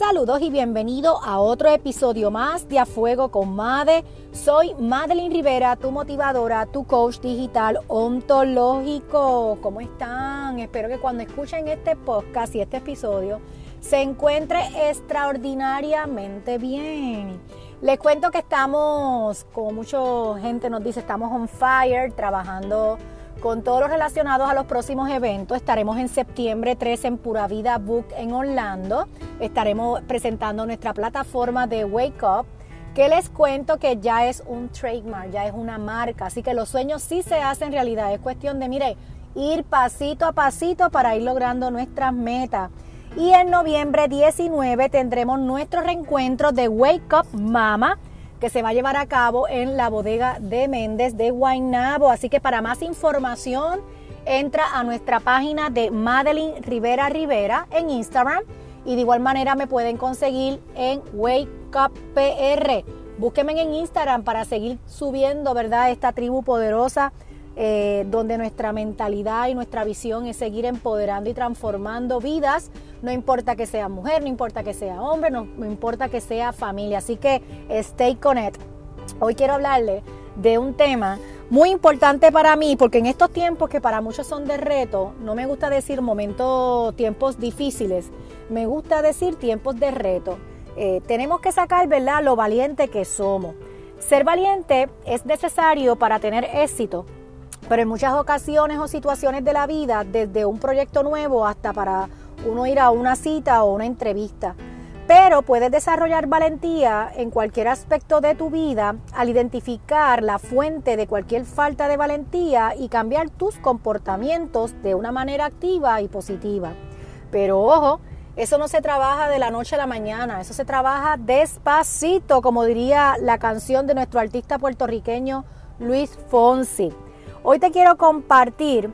Saludos y bienvenido a otro episodio más de A Fuego con Made. Soy Madeline Rivera, tu motivadora, tu coach digital ontológico. ¿Cómo están? Espero que cuando escuchen este podcast y este episodio se encuentre extraordinariamente bien. Les cuento que estamos, como mucha gente nos dice, estamos on fire, trabajando con todos los relacionados a los próximos eventos. Estaremos en septiembre 3 en Pura Vida Book en Orlando. Estaremos presentando nuestra plataforma de Wake Up, que les cuento que ya es un trademark, ya es una marca. Así que los sueños sí se hacen realidad. Es cuestión de, mire, ir pasito a pasito para ir logrando nuestras metas. Y en noviembre 19 tendremos nuestro reencuentro de Wake Up Mama que se va a llevar a cabo en la bodega de Méndez de Guaynabo. Así que para más información, entra a nuestra página de Madeline Rivera Rivera en Instagram y de igual manera me pueden conseguir en Wake Up. Búsquenme en Instagram para seguir subiendo, ¿verdad? Esta tribu poderosa eh, donde nuestra mentalidad y nuestra visión es seguir empoderando y transformando vidas, no importa que sea mujer, no importa que sea hombre, no, importa que sea familia. Así que stay connected. Hoy quiero hablarle de un tema muy importante para mí, porque en estos tiempos que para muchos son de reto, no me gusta decir momentos, tiempos difíciles, me gusta decir tiempos de reto. Eh, tenemos que sacar, ¿verdad?, lo valiente que somos. Ser valiente es necesario para tener éxito, pero en muchas ocasiones o situaciones de la vida, desde un proyecto nuevo hasta para uno ir a una cita o una entrevista. Pero puedes desarrollar valentía en cualquier aspecto de tu vida al identificar la fuente de cualquier falta de valentía y cambiar tus comportamientos de una manera activa y positiva. Pero ojo, eso no se trabaja de la noche a la mañana, eso se trabaja despacito, como diría la canción de nuestro artista puertorriqueño Luis Fonsi. Hoy te quiero compartir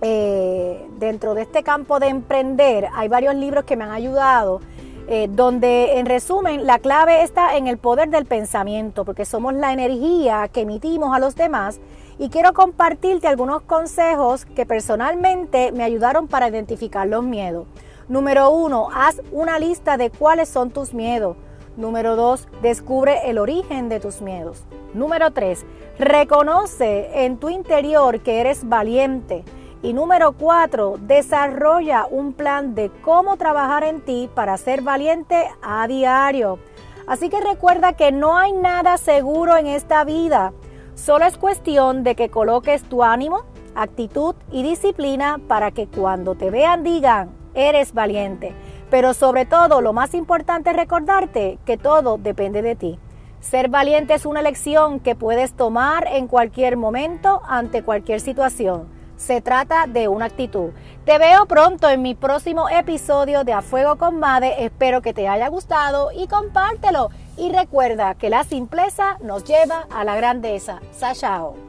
eh, dentro de este campo de emprender, hay varios libros que me han ayudado, eh, donde en resumen la clave está en el poder del pensamiento, porque somos la energía que emitimos a los demás. Y quiero compartirte algunos consejos que personalmente me ayudaron para identificar los miedos. Número uno, haz una lista de cuáles son tus miedos. Número dos, descubre el origen de tus miedos. Número tres, reconoce en tu interior que eres valiente. Y número cuatro, desarrolla un plan de cómo trabajar en ti para ser valiente a diario. Así que recuerda que no hay nada seguro en esta vida. Solo es cuestión de que coloques tu ánimo, actitud y disciplina para que cuando te vean digan, eres valiente. Pero sobre todo, lo más importante es recordarte que todo depende de ti. Ser valiente es una elección que puedes tomar en cualquier momento ante cualquier situación. Se trata de una actitud. Te veo pronto en mi próximo episodio de A Fuego con Made. Espero que te haya gustado y compártelo. Y recuerda que la simpleza nos lleva a la grandeza. Chao.